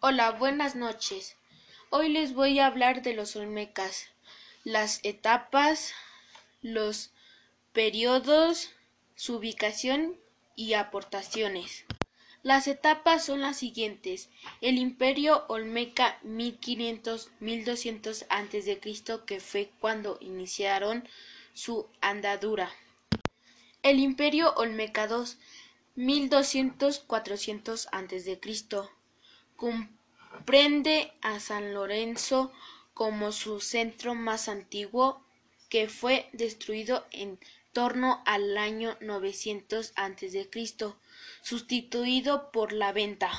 Hola, buenas noches. Hoy les voy a hablar de los olmecas, las etapas, los periodos, su ubicación y aportaciones. Las etapas son las siguientes: el Imperio Olmeca 1500-1200 a.C., que fue cuando iniciaron su andadura. El Imperio Olmeca II 1200-400 a.C. comprende a San Lorenzo como su centro más antiguo, que fue destruido en torno al año 900 a.C., sustituido por la Venta.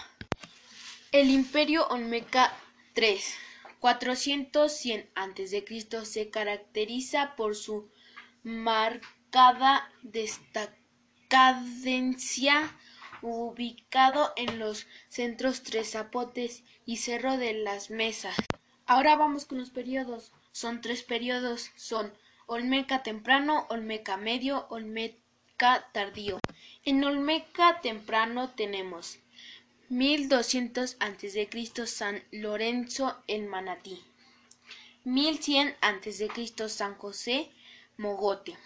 El Imperio Olmeca III 400-100 a.C. se caracteriza por su marcada decadencia, ubicado en los centros Tres Zapotes y Cerro de las Mesas. Ahora vamos con los periodos. Son tres periodos, son Olmeca temprano, Olmeca medio, Olmeca tardío. En Olmeca temprano tenemos 1200 a.C. San Lorenzo en Manatí. 1100 a.C. San José Mogote.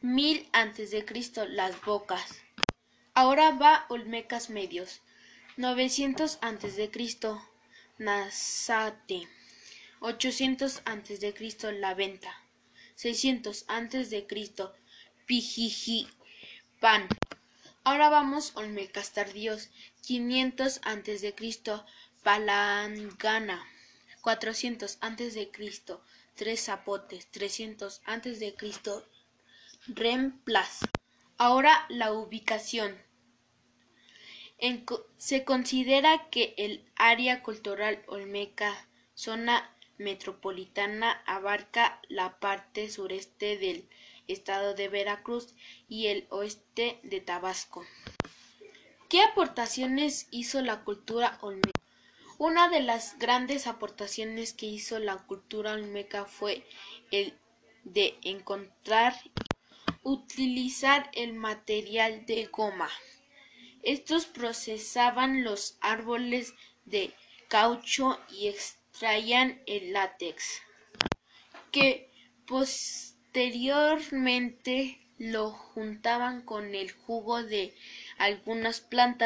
1000 a.C. Las Bocas. Ahora va Olmecas medios. 900 a.C. Nazate. 800 a.C. La Venta. 600 a.C. Pijijipan. Ahora vamos Olmecas tardíos. 500 a.C. Palangana. 400 a.C. Tres Zapotes. 300 a.C. Reemplazo. Ahora la ubicación. Se considera que el área cultural olmeca, zona metropolitana, abarca la parte sureste del estado de Veracruz y el oeste de Tabasco. ¿Qué aportaciones hizo la cultura olmeca? Una de las grandes aportaciones que hizo la cultura olmeca fue el de encontrar utilizar el material de goma. Estos procesaban los árboles de caucho y extraían el látex, que posteriormente lo juntaban con el jugo de algunas plantas